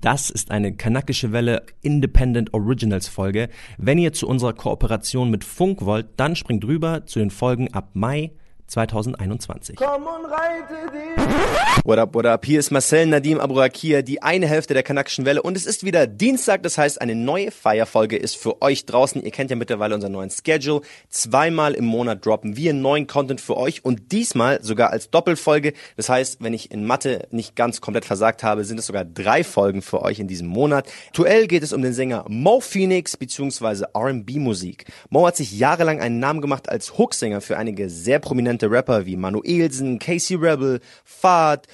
Das ist eine kanakische Welle Independent Originals Folge. Wenn ihr zu unserer Kooperation mit Funk wollt, dann springt rüber zu den Folgen ab Mai 2021. Komm und reite dich. What up, what up? Hier ist Marcel Nadim Aburakia, die eine Hälfte der kanakischen Welle und es ist wieder Dienstag, das heißt eine neue Feierfolge ist für euch draußen. Ihr kennt ja mittlerweile unseren neuen Schedule. Zweimal im Monat droppen wir neuen Content für euch und diesmal sogar als Doppelfolge. Das heißt, wenn ich in Mathe nicht ganz komplett versagt habe, sind es sogar drei Folgen für euch in diesem Monat. Aktuell geht es um den Sänger Mo Phoenix bzw. R&B Musik. Mo hat sich jahrelang einen Namen gemacht als Hooksänger für einige sehr prominente bekannte Rapper wie Manuelsen, Casey Rebel, Fahd,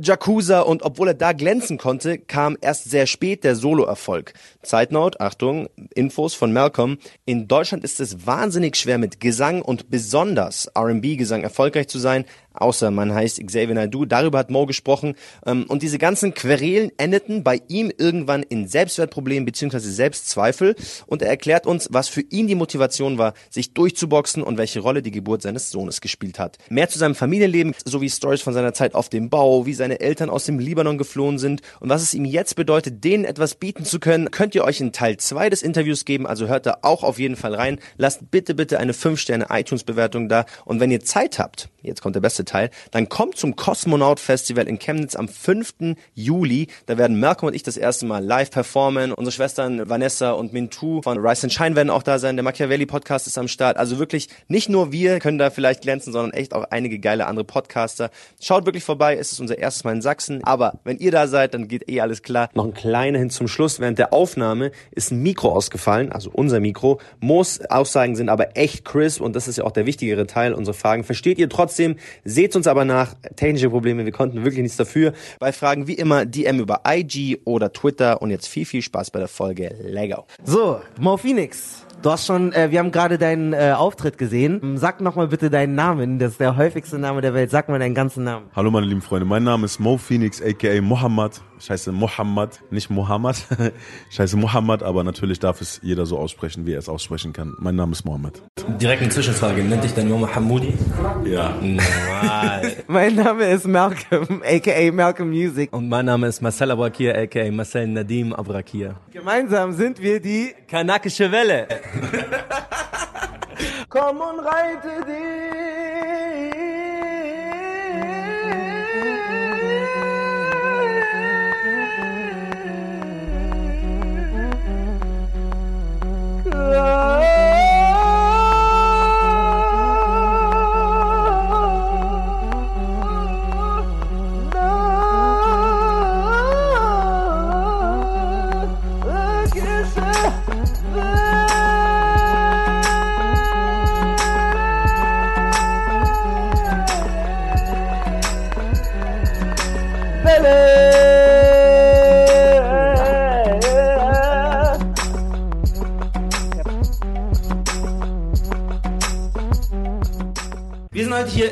Jakuza und obwohl er da glänzen konnte, kam erst sehr spät der Solo-Erfolg. Zeitnote, Achtung, Infos von Malcolm. In Deutschland ist es wahnsinnig schwer mit Gesang und besonders R&B-Gesang erfolgreich zu sein, außer man heißt Xavier Naidoo. Darüber hat Mo gesprochen. Ähm, und diese ganzen Querelen endeten bei ihm irgendwann in Selbstwertproblemen bzw. Selbstzweifel. Und er erklärt uns, was für ihn die Motivation war, sich durchzuboxen und welche Rolle die Geburt seines Sohnes gespielt hat. Mehr zu seinem Familienleben sowie Stories von seiner Zeit auf dem Bau, wie seine Eltern aus dem Libanon geflohen sind und was es ihm jetzt bedeutet, denen etwas bieten zu können, könnt ihr euch in Teil 2 des Interviews geben. Also hört da auch auf jeden Fall rein. Lasst bitte, bitte eine 5-Sterne iTunes-Bewertung da. Und wenn ihr Zeit habt, jetzt kommt der beste Teil, dann kommt zum Kosmonaut Festival in Chemnitz am 5. Juli. Da werden Malcolm und ich das erste Mal live performen. Unsere Schwestern Vanessa und Mintu von Rice and Shine werden auch da sein. Der Machiavelli Podcast ist am Start. Also wirklich, nicht nur wir können da vielleicht glänzen, sondern echt auch einige geile andere Podcaster. Schaut wirklich vorbei. Es ist unser erstes Mal in Sachsen. Aber wenn ihr da seid, dann geht eh alles klar. Noch ein kleiner hin zum Schluss. Während der Aufnahme ist ein Mikro ausgefallen, also unser Mikro. Moos Aussagen sind aber echt crisp und das ist ja auch der wichtigere Teil. Unsere Fragen versteht ihr trotzdem. Seht uns aber nach. Technische Probleme, wir konnten wirklich nichts dafür. Bei Fragen wie immer DM über IG oder Twitter und jetzt viel, viel Spaß bei der Folge. Lego. So, Mo Phoenix. Du hast schon, äh, wir haben gerade deinen äh, Auftritt gesehen. Sag nochmal bitte deinen Namen. Das ist der häufigste Name der Welt. Sag mal deinen ganzen Namen. Hallo meine lieben Freunde. Mein Name ist Mo Phoenix, aka Mohammed. Ich heiße Mohammed, nicht Mohammed. ich heiße Mohammed, aber natürlich darf es jeder so aussprechen, wie er es aussprechen kann. Mein Name ist Mohammed. Direkt eine Zwischenfrage. Nennt dich dein Mama Hamoudi? Ja. Normal. mein Name ist Malcolm, aka Malcolm Music. Und mein Name ist Marcel Abrakir, aka Marcel Nadim Abrakir. Gemeinsam sind wir die Kanakische Welle. Komm und reite dich.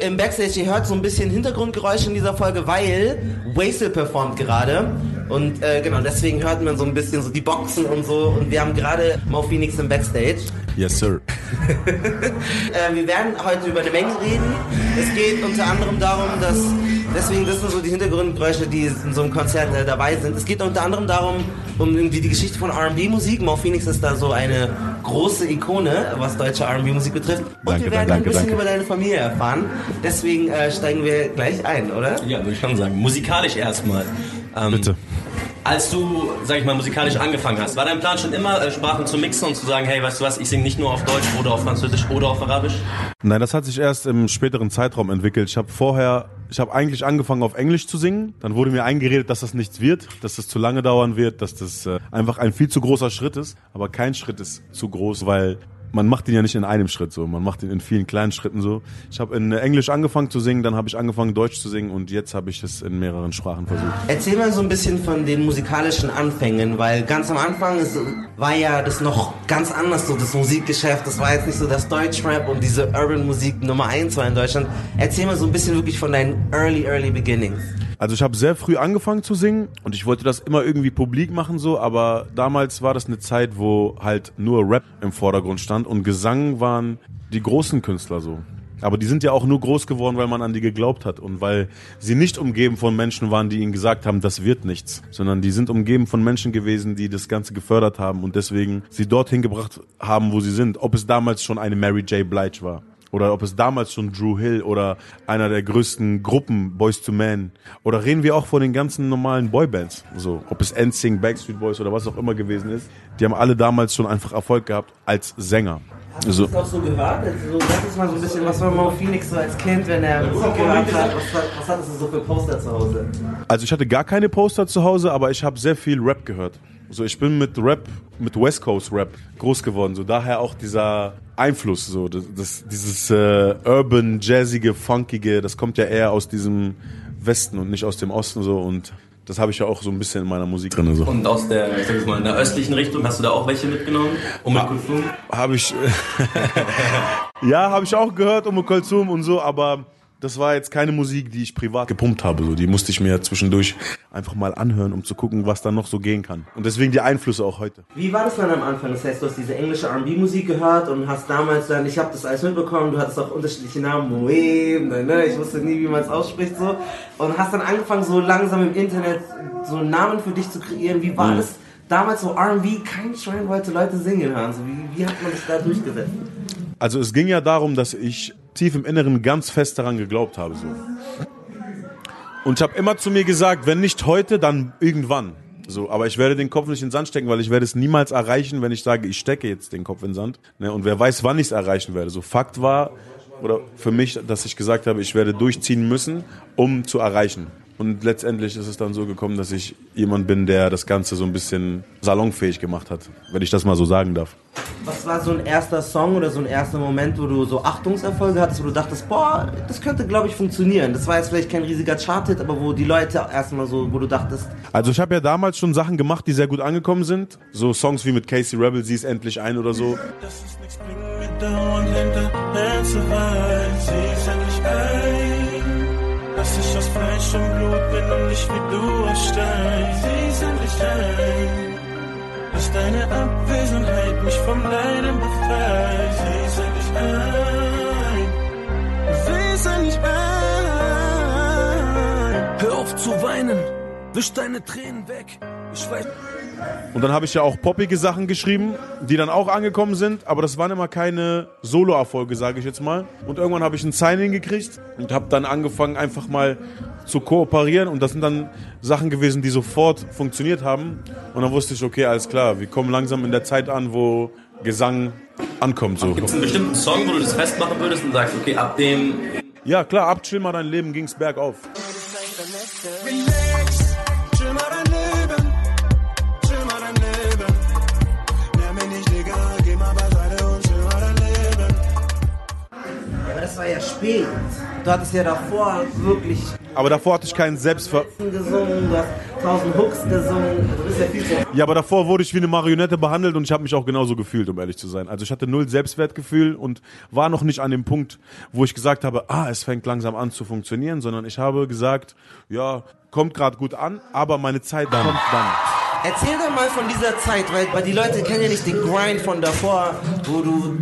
Im Backstage, ihr hört so ein bisschen Hintergrundgeräusche in dieser Folge, weil Wastel performt gerade. Und äh, genau, deswegen hört man so ein bisschen so die Boxen und so. Und wir haben gerade Mo Phoenix im Backstage. Yes, sir. äh, wir werden heute über eine Menge reden. Es geht unter anderem darum, dass Deswegen, das sind so die Hintergrundgeräusche, die in so einem Konzert äh, dabei sind. Es geht unter anderem darum, um irgendwie die Geschichte von R&B-Musik. Mo Phoenix ist da so eine große Ikone, was deutsche R&B-Musik betrifft. Und danke, wir werden danke, ein bisschen danke. über deine Familie erfahren. Deswegen äh, steigen wir gleich ein, oder? Ja, würde ich schon sagen. Musikalisch erstmal. Ähm, Bitte. Als du, sag ich mal, musikalisch angefangen hast, war dein Plan schon immer, äh, Sprachen zu mixen und zu sagen, hey, weißt du was, ich singe nicht nur auf Deutsch oder auf Französisch oder auf Arabisch? Nein, das hat sich erst im späteren Zeitraum entwickelt. Ich habe vorher, ich habe eigentlich angefangen auf Englisch zu singen. Dann wurde mir eingeredet, dass das nichts wird, dass das zu lange dauern wird, dass das äh, einfach ein viel zu großer Schritt ist. Aber kein Schritt ist zu groß, weil man macht ihn ja nicht in einem Schritt so, man macht ihn in vielen kleinen Schritten so. Ich habe in Englisch angefangen zu singen, dann habe ich angefangen Deutsch zu singen und jetzt habe ich es in mehreren Sprachen versucht. Erzähl mal so ein bisschen von den musikalischen Anfängen, weil ganz am Anfang ist, war ja das noch ganz anders so, das Musikgeschäft, das war jetzt nicht so das Deutschrap und diese Urban Musik Nummer eins war in Deutschland. Erzähl mal so ein bisschen wirklich von deinen early, early beginnings. Also ich habe sehr früh angefangen zu singen und ich wollte das immer irgendwie publik machen so, aber damals war das eine Zeit, wo halt nur Rap im Vordergrund stand und Gesang waren die großen Künstler so. Aber die sind ja auch nur groß geworden, weil man an die geglaubt hat und weil sie nicht umgeben von Menschen waren, die ihnen gesagt haben, das wird nichts, sondern die sind umgeben von Menschen gewesen, die das Ganze gefördert haben und deswegen sie dorthin gebracht haben, wo sie sind. Ob es damals schon eine Mary J. Blige war oder ob es damals schon Drew Hill oder einer der größten Gruppen Boys to Men. Oder reden wir auch von den ganzen normalen Boybands, so ob es NSYNC, Backstreet Boys oder was auch immer gewesen ist, die haben alle damals schon einfach Erfolg gehabt als Sänger. Hast du das auch so gehört? Also, sag uns mal so ein bisschen, was war Mo Phoenix so als Kind, wenn er Musik gehört hat? Was, was hattest du so für Poster zu Hause? Also ich hatte gar keine Poster zu Hause, aber ich habe sehr viel Rap gehört. So, ich bin mit Rap, mit West Coast Rap groß geworden. So, daher auch dieser Einfluss, so, das, das dieses äh, urban, jazzige, funkige, das kommt ja eher aus diesem Westen und nicht aus dem Osten so und das habe ich ja auch so ein bisschen in meiner Musik drin. So. Und aus der, ich sag jetzt mal, in der östlichen Richtung hast du da auch welche mitgenommen? Um mit Kulsum? Habe ich, ja, habe ich auch gehört, um Kulsum und so, aber das war jetzt keine Musik, die ich privat gepumpt habe. So, die musste ich mir zwischendurch einfach mal anhören, um zu gucken, was da noch so gehen kann. Und deswegen die Einflüsse auch heute. Wie war das dann am Anfang? Das heißt, du hast diese englische R&B-Musik gehört und hast damals dann, ich habe das alles mitbekommen, du hattest auch unterschiedliche Namen, Moe, ne, ne, ich wusste nie, wie man es ausspricht so. Und hast dann angefangen, so langsam im Internet so Namen für dich zu kreieren. Wie war mhm. das damals so R&B? Kein Schwein wollte Leute singen hören. So, wie, wie hat man das da durchgesetzt? Also es ging ja darum, dass ich tief im Inneren ganz fest daran geglaubt habe. So. Und ich habe immer zu mir gesagt, wenn nicht heute, dann irgendwann. So, aber ich werde den Kopf nicht in den Sand stecken, weil ich werde es niemals erreichen, wenn ich sage, ich stecke jetzt den Kopf in den Sand. Ne? Und wer weiß, wann ich es erreichen werde. So Fakt war, oder für mich, dass ich gesagt habe, ich werde durchziehen müssen, um zu erreichen. Und letztendlich ist es dann so gekommen, dass ich jemand bin, der das Ganze so ein bisschen salonfähig gemacht hat, wenn ich das mal so sagen darf. Was war so ein erster Song oder so ein erster Moment, wo du so Achtungserfolge hattest, wo du dachtest, boah, das könnte, glaube ich, funktionieren. Das war jetzt vielleicht kein riesiger Chart-Hit, aber wo die Leute erstmal so, wo du dachtest. Also ich habe ja damals schon Sachen gemacht, die sehr gut angekommen sind. So Songs wie mit Casey Rebel, sie ist endlich ein oder so. Das ist nichts bringen, mit dauernd hinter, sie ist endlich ein dass ich aus Fleisch und Blut bin und nicht wie du aus Stein. Sieh's endlich ein, dass deine Abwesenheit mich vom Leiden befreit. Sieh's endlich ein, sieh's endlich ein. Hör auf zu weinen, wisch deine Tränen weg. Ich weiß. Und dann habe ich ja auch poppige Sachen geschrieben, die dann auch angekommen sind, aber das waren immer keine Solo-Erfolge, sage ich jetzt mal. Und irgendwann habe ich ein Signing gekriegt und habe dann angefangen, einfach mal zu kooperieren. Und das sind dann Sachen gewesen, die sofort funktioniert haben. Und dann wusste ich, okay, alles klar, wir kommen langsam in der Zeit an, wo Gesang ankommt. So. Gibt es einen bestimmten Song, wo du das festmachen würdest und sagst, okay, ab dem... Ja, klar, ab Chill mal dein Leben ging's bergauf. war Du hattest ja davor wirklich. Aber davor hatte ich keinen Selbstver... gesungen, du hast tausend Hooks gesungen. Du bist ja viel zu. Ja, aber davor wurde ich wie eine Marionette behandelt und ich habe mich auch genauso gefühlt, um ehrlich zu sein. Also ich hatte null Selbstwertgefühl und war noch nicht an dem Punkt, wo ich gesagt habe, ah, es fängt langsam an zu funktionieren, sondern ich habe gesagt, ja, kommt gerade gut an, aber meine Zeit dann. kommt dann. Erzähl doch mal von dieser Zeit, weil, weil die Leute kennen ja nicht den Grind von davor, wo du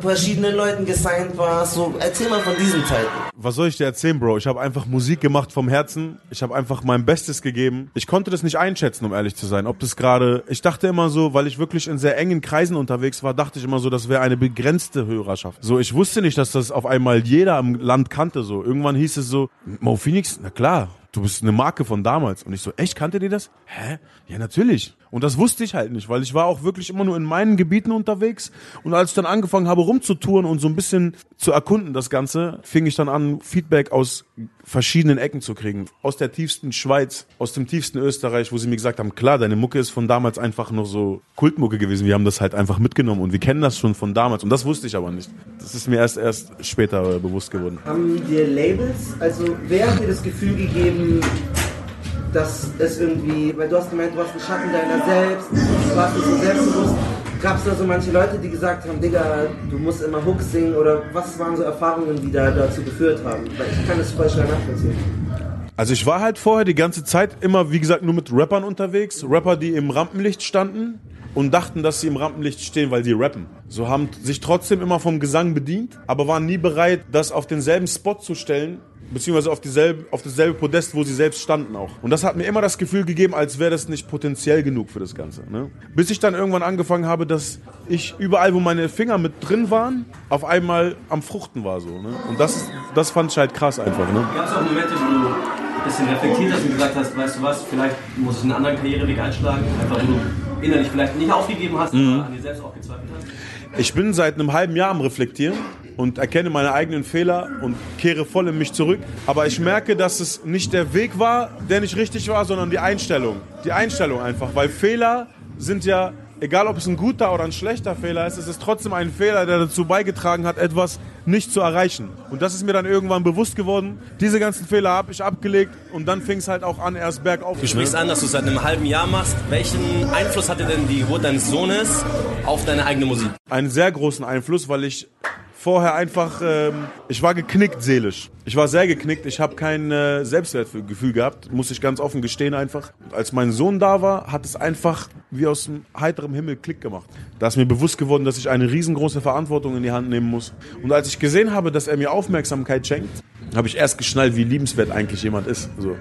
verschiedenen Leuten gesigned warst. So, erzähl mal von diesen Zeiten. Was soll ich dir erzählen, Bro? Ich habe einfach Musik gemacht vom Herzen. Ich habe einfach mein Bestes gegeben. Ich konnte das nicht einschätzen, um ehrlich zu sein. Ob das gerade, ich dachte immer so, weil ich wirklich in sehr engen Kreisen unterwegs war, dachte ich immer so, das wäre eine begrenzte Hörerschaft. So, ich wusste nicht, dass das auf einmal jeder im Land kannte. So, irgendwann hieß es so, Mo Phoenix, na klar, du bist eine Marke von damals. Und ich so, echt, kannte die das? Hä? Ja, natürlich. Und das wusste ich halt nicht, weil ich war auch wirklich immer nur in meinen Gebieten unterwegs. Und als ich dann angefangen habe rumzutouren und so ein bisschen zu erkunden das Ganze, fing ich dann an, Feedback aus verschiedenen Ecken zu kriegen. Aus der tiefsten Schweiz, aus dem tiefsten Österreich, wo sie mir gesagt haben, klar, deine Mucke ist von damals einfach nur so Kultmucke gewesen. Wir haben das halt einfach mitgenommen und wir kennen das schon von damals. Und das wusste ich aber nicht. Das ist mir erst, erst später äh, bewusst geworden. Haben dir Labels, also wer hat dir das Gefühl gegeben, dass es irgendwie, weil du hast gemeint, du hast einen Schatten deiner selbst, du warst nicht so selbstbewusst. Gab es da so manche Leute, die gesagt haben, Digga, du musst immer Hooks singen oder was waren so Erfahrungen, die da dazu geführt haben? Weil ich kann das voll schnell nachvollziehen. Also ich war halt vorher die ganze Zeit immer, wie gesagt, nur mit Rappern unterwegs. Rapper, die im Rampenlicht standen und dachten, dass sie im Rampenlicht stehen, weil sie rappen. So haben sich trotzdem immer vom Gesang bedient, aber waren nie bereit, das auf denselben Spot zu stellen, beziehungsweise auf, dieselbe, auf dasselbe Podest, wo sie selbst standen auch. Und das hat mir immer das Gefühl gegeben, als wäre das nicht potenziell genug für das Ganze. Ne? Bis ich dann irgendwann angefangen habe, dass ich überall, wo meine Finger mit drin waren, auf einmal am Fruchten war so. Ne? Und das, das fand ich halt krass einfach. Ne? Gab es auch Momente, wo du ein bisschen reflektiert hast und gesagt hast, weißt du was, vielleicht muss ich einen anderen Karriereweg einschlagen, einfach wo du innerlich vielleicht nicht aufgegeben hast, mhm. aber an dir selbst auch gezweifelt hast? Ich bin seit einem halben Jahr am Reflektieren und erkenne meine eigenen Fehler und kehre voll in mich zurück. Aber ich merke, dass es nicht der Weg war, der nicht richtig war, sondern die Einstellung. Die Einstellung einfach, weil Fehler sind ja egal ob es ein guter oder ein schlechter Fehler ist, es ist trotzdem ein Fehler, der dazu beigetragen hat, etwas nicht zu erreichen. Und das ist mir dann irgendwann bewusst geworden. Diese ganzen Fehler habe ich abgelegt und dann fing es halt auch an, erst bergauf. Du sprichst an, dass du es seit einem halben Jahr machst. Welchen Einfluss hatte denn die Geburt deines Sohnes auf deine eigene Musik? Einen sehr großen Einfluss, weil ich vorher einfach, ähm, ich war geknickt seelisch. Ich war sehr geknickt. Ich habe kein äh, Selbstwertgefühl gehabt, muss ich ganz offen gestehen einfach. Als mein Sohn da war, hat es einfach wie aus dem heiteren Himmel Klick gemacht. Da ist mir bewusst geworden, dass ich eine riesengroße Verantwortung in die Hand nehmen muss. Und als ich gesehen habe, dass er mir Aufmerksamkeit schenkt, habe ich erst geschnallt, wie liebenswert eigentlich jemand ist. So.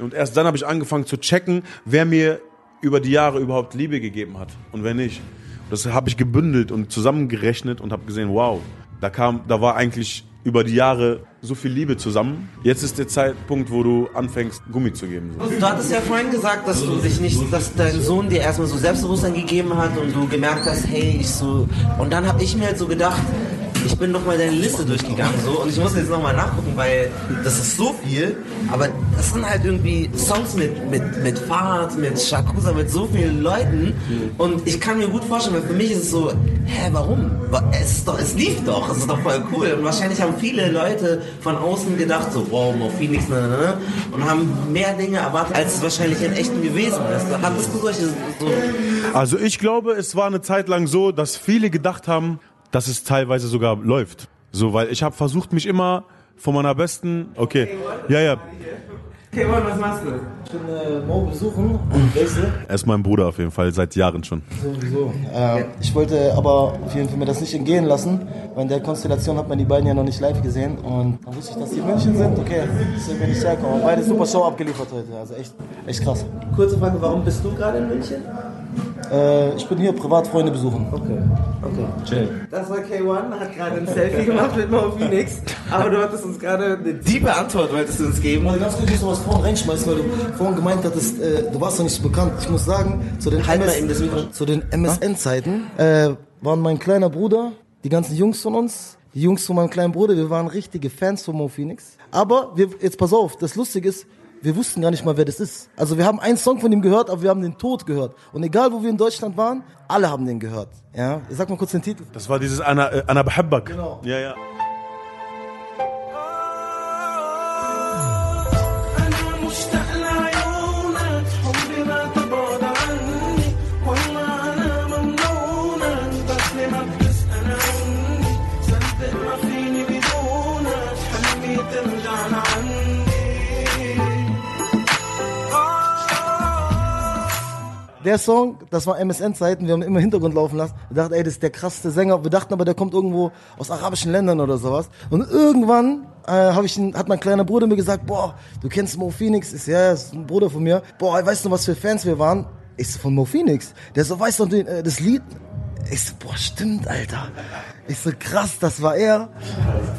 Und erst dann habe ich angefangen zu checken, wer mir über die Jahre überhaupt Liebe gegeben hat und wer nicht. Das habe ich gebündelt und zusammengerechnet und habe gesehen, wow, da kam, da war eigentlich über die Jahre so viel Liebe zusammen. Jetzt ist der Zeitpunkt, wo du anfängst, Gummi zu geben. Du hattest ja vorhin gesagt, dass du dich nicht, dass dein Sohn dir erstmal so Selbstbewusstsein gegeben hat und du gemerkt hast, hey, ich so. Und dann habe ich mir halt so gedacht, ich bin noch mal deine Liste durchgegangen so und ich muss jetzt noch mal nachgucken, weil das ist so viel, aber das sind halt irgendwie Songs mit mit mit Fahrt, mit Shakusa, mit so vielen Leuten und ich kann mir gut vorstellen, weil für mich ist es so, hä, warum? Es doch, es lief doch, es ist doch voll cool und wahrscheinlich haben viele Leute von außen gedacht so, wow, Mo Phoenix, ne, ne, ne, und haben mehr Dinge erwartet, als es wahrscheinlich in echten gewesen ist. Hattest du solche so? Also ich glaube, es war eine Zeit lang so, dass viele gedacht haben, dass es teilweise sogar läuft. So, weil ich habe versucht, mich immer von meiner besten. Okay. Ja, ja. Okay, was machst du? Ich bin äh, Mo besuchen. Wechsel. Er ist mein Bruder auf jeden Fall, seit Jahren schon. Sowieso. Äh, ich wollte aber auf jeden Fall mir das nicht entgehen lassen, weil in der Konstellation hat man die beiden ja noch nicht live gesehen. Und dann wusste ich, dass die in München sind. Okay, deswegen bin ich hergekommen. Beide super Show abgeliefert heute. Also echt, echt krass. Kurze Frage, warum bist du gerade in München? Äh, ich bin hier Privatfreunde besuchen. Okay, okay. Chill. Das war K1, hat gerade ein Selfie gemacht mit Mo Phoenix. Aber du hattest uns gerade eine diebe Antwort, wolltest du uns geben. Mal ganz kurz, ich muss was vorhin reinschmeißen, weil du vorhin gemeint hattest, äh, du warst noch nicht so bekannt. Ich muss sagen, zu den, Halt MS zu den MSN-Zeiten äh, waren mein kleiner Bruder, die ganzen Jungs von uns, die Jungs von meinem kleinen Bruder, wir waren richtige Fans von Mo Phoenix. Aber wir, jetzt pass auf, das Lustige ist, wir wussten gar nicht mal, wer das ist. Also wir haben einen Song von ihm gehört, aber wir haben den Tod gehört. Und egal, wo wir in Deutschland waren, alle haben den gehört. Ja, ich sag mal kurz den Titel. Das war dieses Anna, äh, Behabbak. Genau. Ja, ja. Der Song, das war MSN-Zeiten, wir haben immer im Hintergrund laufen lassen. Wir dachten, ey, das ist der krasseste Sänger. Wir dachten aber, der kommt irgendwo aus arabischen Ländern oder sowas. Und irgendwann äh, hab ich, hat mein kleiner Bruder mir gesagt, boah, du kennst Mo Phoenix? So, ja, ist ein Bruder von mir. Boah, weißt du, was für Fans wir waren? So, von Mo Phoenix. Der so, weißt du äh, das Lied? Ich so, boah, stimmt, Alter. Ich so, krass, das war er.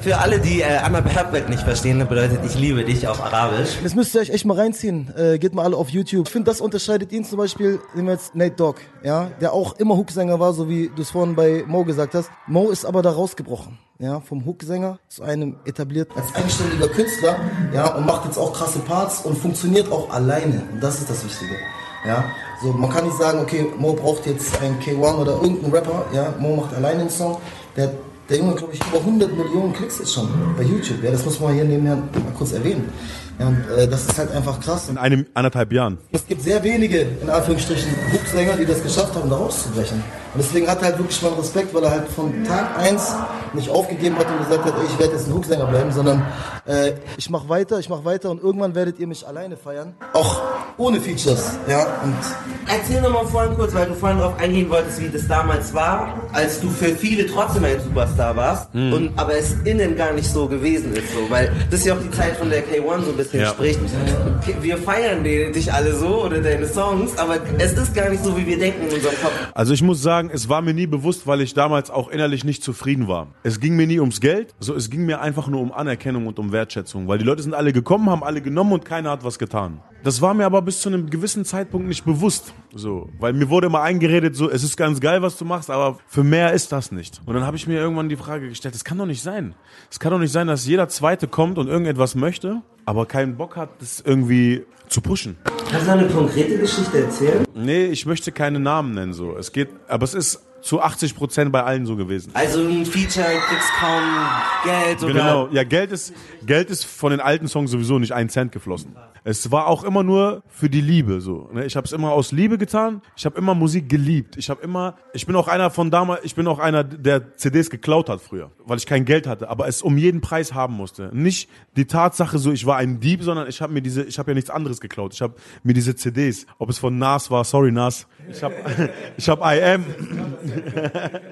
Für alle, die äh, Anna Behabbek nicht verstehen, bedeutet, ich liebe dich auf Arabisch. Das müsst ihr euch echt mal reinziehen. Äh, geht mal alle auf YouTube. Ich finde, das unterscheidet ihn zum Beispiel, nehmen wir jetzt Nate Dogg, ja, der auch immer Hooksänger war, so wie du es vorhin bei Mo gesagt hast. Mo ist aber da rausgebrochen, ja, vom Hooksänger zu einem etablierten als eigenständiger Künstler, ja, und macht jetzt auch krasse Parts und funktioniert auch alleine. Und das ist das Wichtige, ja. So, man kann nicht sagen, okay, Mo braucht jetzt einen K1 oder irgendeinen Rapper, ja, Mo macht alleine einen Song. Der, der Junge, glaube ich, über 100 Millionen Klicks jetzt schon bei YouTube. Ja, das muss man hier nebenher mal kurz erwähnen. Ja, und äh, das ist halt einfach krass. In einem anderthalb Jahren. Es gibt sehr wenige, in Anführungsstrichen, Hooksänger, die das geschafft haben, da rauszubrechen. Und deswegen hat er halt wirklich meinen Respekt, weil er halt von Tag 1 nicht aufgegeben hat und gesagt hat, ey, ich werde jetzt ein Hooksänger bleiben, sondern äh, ich mache weiter, ich mache weiter und irgendwann werdet ihr mich alleine feiern. Auch ohne Features. Ja, und Erzähl noch mal vorhin kurz, weil du vorhin darauf eingehen wolltest, wie das damals war, als du für viele trotzdem ein Superstar warst, Mhm. und aber es innen gar nicht so gewesen ist, so, weil das ist ja auch die Zeit, von der K1 so ein bisschen Ja. spricht. Wir feiern dich alle so oder deine Songs, aber es ist gar nicht so, wie wir denken in unserem Kopf. Also ich muss sagen, es war mir nie bewusst, weil ich damals auch innerlich nicht zufrieden war. Es ging mir nie ums Geld, so es ging mir einfach nur um Anerkennung und um Wertschätzung, weil die Leute sind alle gekommen, haben alle genommen und keiner hat was getan. Das war mir aber bis zu einem gewissen Zeitpunkt nicht bewusst, so, weil mir wurde immer eingeredet, so es ist ganz geil, was du machst, aber für mehr ist das nicht. Und dann habe ich mir irgendwann die Frage gestellt, das kann doch nicht sein. Es kann doch nicht sein, dass jeder Zweite kommt und irgendetwas möchte, aber keinen Bock hat, das irgendwie zu pushen. Kannst du eine konkrete Geschichte erzählen? Nee, ich möchte keine Namen nennen so. Es geht, aber es ist zu 80 Prozent bei allen so gewesen. Also ein Feature, kriegst kaum Geld oder Genau, ja, Geld ist, Geld ist von den alten Songs sowieso nicht ein Cent geflossen. Es war auch immer nur für die Liebe so. Ne? Ich habe es immer aus Liebe getan. Ich habe immer Musik geliebt. Ich habe immer, ich bin auch einer von damals, ich bin auch einer, der CDs geklaut hat früher, weil ich kein Geld hatte, aber es um jeden Preis haben musste. Nicht die Tatsache so, ich war ein Dieb, sondern ich habe mir diese, ich habe ja nichts anderes geklaut. Ich habe mir diese CDs, ob es von Nas war, sorry Nas, ich habe, ich habe IM,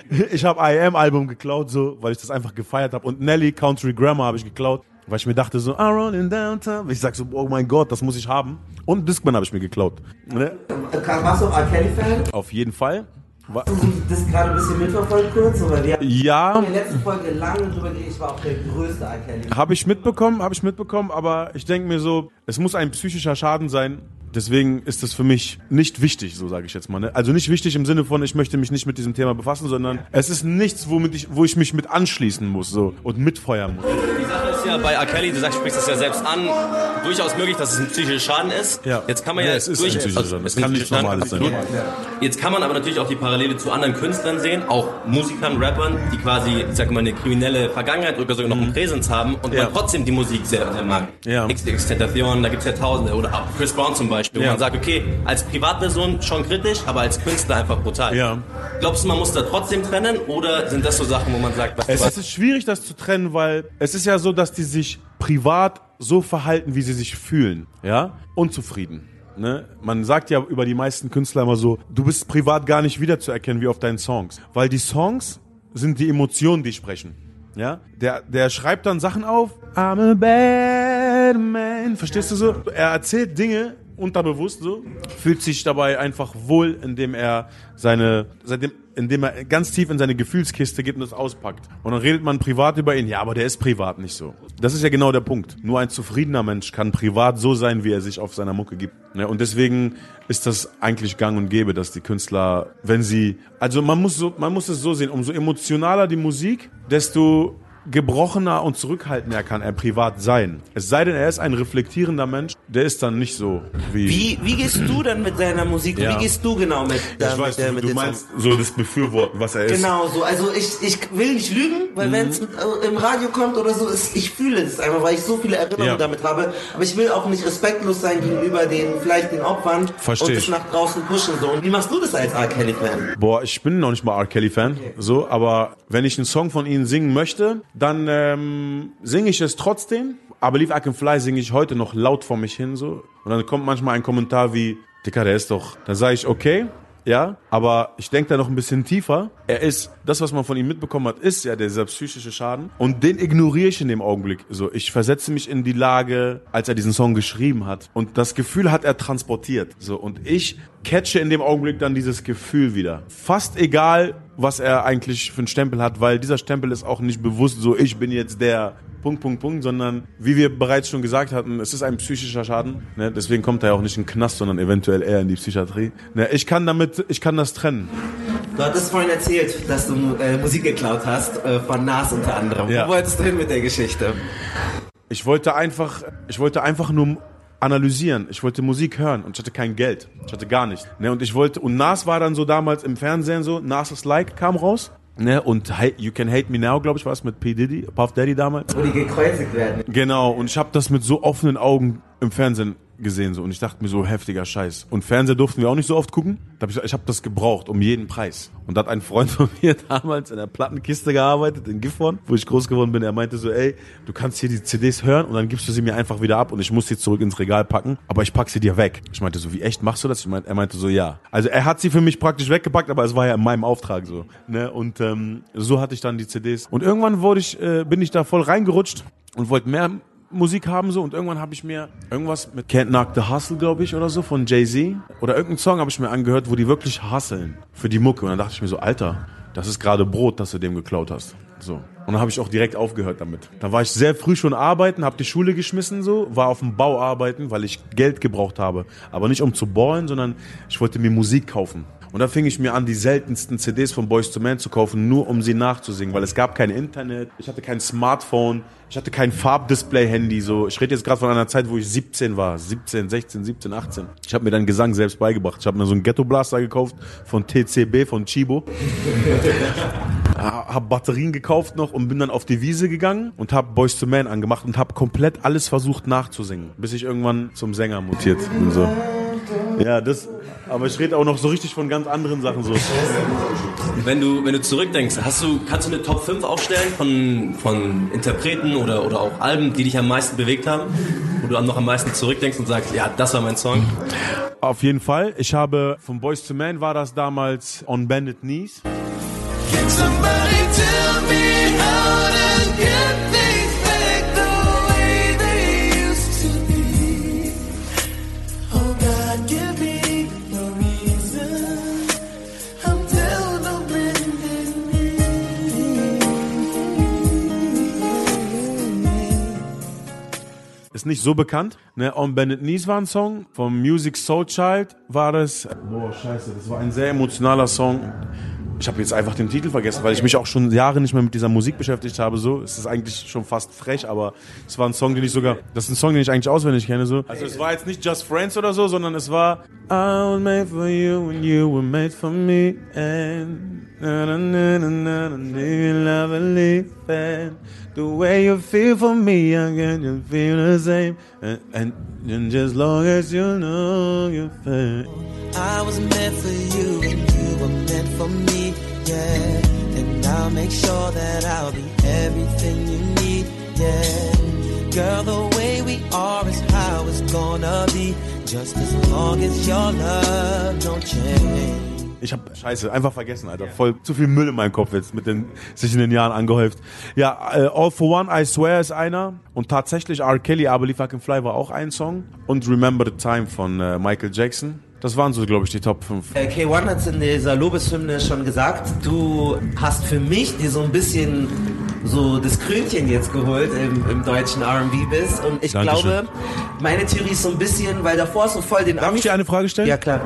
ich habe IM Album geklaut, so, weil ich das einfach gefeiert habe. Und Nelly Country Grammar habe ich geklaut, weil ich mir dachte so, I run in downtown. Ich sag so, oh mein Gott, das muss ich haben. Und Discman habe ich mir geklaut. Ne? Warst du R. Kelly-Fan? Auf jeden Fall. Hast du das gerade ein bisschen mitverfolgt kurz? Weil wir Ja, in der letzten Folge lange drüber geredet, ich war auch der größte R. Kelly. habe ich mitbekommen, habe ich mitbekommen, aber ich denke mir so, es muss ein psychischer Schaden sein. Deswegen ist das für mich nicht wichtig, so sage ich jetzt mal. Ne? Also nicht wichtig im Sinne von, ich möchte mich nicht mit diesem Thema befassen, sondern es ist nichts, womit ich, wo ich mich mit anschließen muss so, und mitfeuern muss. Ja bei R. Kelly, du sagst, sprichst das ja selbst an, durchaus möglich, dass es ein psychischer Schaden ist. Ja. Jetzt kann man Ja, ja, es ist durch, ein psychischer Schaden. es Es kann ein Schaden, Normales sein. absolut. Jetzt kann man aber natürlich auch die Parallele zu anderen Künstlern sehen, auch Musikern, Rappern, die quasi, ich sag mal, eine kriminelle Vergangenheit oder sogar noch eine Präsenz haben und Mhm. Ja. man trotzdem die Musik sehr, sehr mag. Ja. XX Tentacion, da gibt's ja tausende. Oder auch Chris Brown zum Beispiel, Ja. wo man sagt, okay, als Privatperson schon kritisch, aber als Künstler einfach brutal. Ja. Glaubst du, man muss da trotzdem trennen oder sind das so Sachen, wo man sagt, was Es ist schwierig, das zu trennen, weil es ist ja so, dass die sich privat so verhalten, wie sie sich fühlen, ja, unzufrieden. Ne? Man sagt ja über die meisten Künstler immer so, du bist privat gar nicht wiederzuerkennen wie auf deinen Songs, weil die Songs sind die Emotionen, die sprechen. Ja, der, der schreibt dann Sachen auf. I'm a bad man. Verstehst du so? Er erzählt Dinge unterbewusst so, fühlt sich dabei einfach wohl, indem er seine, seitdem, indem er ganz tief in seine Gefühlskiste geht und das auspackt. Und dann redet man privat über ihn. Ja, aber der ist privat nicht so. Das ist ja genau der Punkt. Nur ein zufriedener Mensch kann privat so sein, wie er sich auf seiner Mucke gibt. Ja, und deswegen ist das eigentlich gang und gäbe, dass die Künstler, wenn sie, also man muss so, man muss es so sehen, umso emotionaler die Musik, desto gebrochener und zurückhaltender kann er privat sein. Es sei denn, er ist ein reflektierender Mensch, der ist dann nicht so wie. Wie, wie gehst du dann mit deiner Musik? Ja. Wie gehst du genau mit, da, Ich weiß, mit, du, mit du meinst so das Befürworten, was er ist. Genau so. Also ich, ich will nicht lügen, weil wenn es im Radio kommt oder so, ist, ich fühle es einfach, weil ich so viele Erinnerungen Ja. damit habe. Aber ich will auch nicht respektlos sein gegenüber den vielleicht den Opfern Versteh und es nach draußen pushen. So. Und wie machst du das als R. Kelly-Fan? Boah, ich bin noch nicht mal R. Kelly-Fan, so, aber wenn ich einen Song von ihnen singen möchte, dann ähm, singe ich es trotzdem. Aber Leave I Can Fly singe ich heute noch laut vor mich hin, so. Und dann kommt manchmal ein Kommentar wie, Dicker, der ist doch, dann sage ich, okay, ja, aber ich denke da noch ein bisschen tiefer. Er ist, das, was man von ihm mitbekommen hat, ist ja dieser psychische Schaden. Und den ignoriere ich in dem Augenblick. So, ich versetze mich in die Lage, als er diesen Song geschrieben hat. Und das Gefühl hat er transportiert. So, und ich catche in dem Augenblick dann dieses Gefühl wieder. Fast egal, was er eigentlich für einen Stempel hat, weil dieser Stempel ist auch nicht bewusst so, ich bin jetzt der Punkt, Punkt, Punkt, sondern wie wir bereits schon gesagt hatten, es ist ein psychischer Schaden. Ne? Deswegen kommt er ja auch nicht in den Knast, sondern eventuell eher in die Psychiatrie. Ne? Ich kann damit, ich kann das trennen. Du hattest vorhin erzählt, dass du äh, Musik geklaut hast, äh, von Nas unter anderem. Ja. Wo wolltest du hin mit der Geschichte? Ich wollte einfach, ich wollte einfach nur analysieren. Ich wollte Musik hören und ich hatte kein Geld. Ich hatte gar nichts. Ne? Und ich wollte, und Nas war dann so damals im Fernsehen so, Nas is Like kam raus. Ne? Und You Can Hate Me Now, glaube ich, war es mit P. Diddy, Puff Daddy damals. Wo die gekreuzigt werden. Genau, und ich habe das mit so offenen Augen im Fernsehen gesehen so und ich dachte mir so heftiger Scheiß. Und Fernseher durften wir auch nicht so oft gucken. Da hab ich ich habe das gebraucht um jeden Preis. Und da hat ein Freund von mir damals in der Plattenkiste gearbeitet in Gifhorn, wo ich groß geworden bin. Er meinte so, ey, du kannst hier die CDs hören und dann gibst du sie mir einfach wieder ab und ich muss sie zurück ins Regal packen, aber ich pack sie dir weg. Ich meinte so, wie echt machst du das? Ich meinte, er meinte so, ja. Also er hat sie für mich praktisch weggepackt, aber es war ja in meinem Auftrag so. Ne? Und ähm, so hatte ich dann die CDs. Und irgendwann wurde ich, äh, bin ich da voll reingerutscht und wollte mehr Musik haben so und irgendwann habe ich mir irgendwas mit Can't Knock the Hustle, glaube ich, oder so von Jay-Z oder irgendeinen Song habe ich mir angehört, wo die wirklich hustlen für die Mucke und dann dachte ich mir so, Alter, das ist gerade Brot, das du dem geklaut hast. So. Und dann habe ich auch direkt aufgehört damit. Da war ich sehr früh schon arbeiten, habe die Schule geschmissen so, war auf dem Bau arbeiten, weil ich Geld gebraucht habe, aber nicht um zu ballen, sondern ich wollte mir Musik kaufen. Und da fing ich mir an, die seltensten CDs von Boys to Men zu kaufen, nur um sie nachzusingen, weil es gab kein Internet, ich hatte kein Smartphone, ich hatte kein Farbdisplay-Handy. So, ich rede jetzt gerade von einer Zeit, wo ich 17 war, 17, 16, 17, 18. Ich habe mir dann Gesang selbst beigebracht. Ich habe mir so einen Ghetto Blaster gekauft von TCB, von Chibo. habe Batterien gekauft noch und bin dann auf die Wiese gegangen und habe Boys to Men angemacht und habe komplett alles versucht nachzusingen, bis ich irgendwann zum Sänger mutiert bin. So. Ja, das. Aber ich rede auch noch so richtig von ganz anderen Sachen so. Wenn du, wenn du zurückdenkst, hast du, kannst du eine Top 5 aufstellen von, von Interpreten oder, oder auch Alben, die dich am meisten bewegt haben? Wo du noch am meisten zurückdenkst und sagst, ja, das war mein Song. Auf jeden Fall. Ich habe von Boys to Men war das damals On Bended Knees. Can somebody tell me how to nicht so bekannt. Ne, On Bended Knees war ein Song. Vom Music Soul Child war das. Boah, scheiße, das war ein sehr emotionaler Song. Ich habe jetzt einfach den Titel vergessen, weil ich mich auch schon Jahre nicht mehr mit dieser Musik beschäftigt habe. So, es ist eigentlich schon fast frech, aber es war ein Song, den ich sogar, das ist ein Song, den ich eigentlich auswendig kenne. So, also es war jetzt nicht Just Friends oder so, sondern es war I was made for you and you were made for me and do you love and leave and the way you feel for me, I can just feel the same and, and, and just long as you know you're fair. I was meant for you and you were meant for me, yeah. And I'll make sure that I'll be everything you need, yeah. Girl, the way we are is how it's gonna be, just as long as your love don't change. Ich hab Scheiße, einfach vergessen, Alter. Voll zu viel Müll in meinem Kopf jetzt mit den sich in den Jahren angehäuft. Ja, äh, All for One, I Swear ist einer und tatsächlich R. Kelly, I Believe I Can Fly war auch ein Song und Remember the Time von äh, Michael Jackson. Das waren so, glaube ich, die Top 5. Äh, K1 hat es in dieser Lobeshymne schon gesagt. Du hast für mich dir so ein bisschen so das Krönchen jetzt geholt im, im deutschen R&B-Biss. Und ich Dankeschön. glaube, meine Theorie ist so ein bisschen, weil davor du voll den Darf ich dir eine Frage stellen? Ja, klar.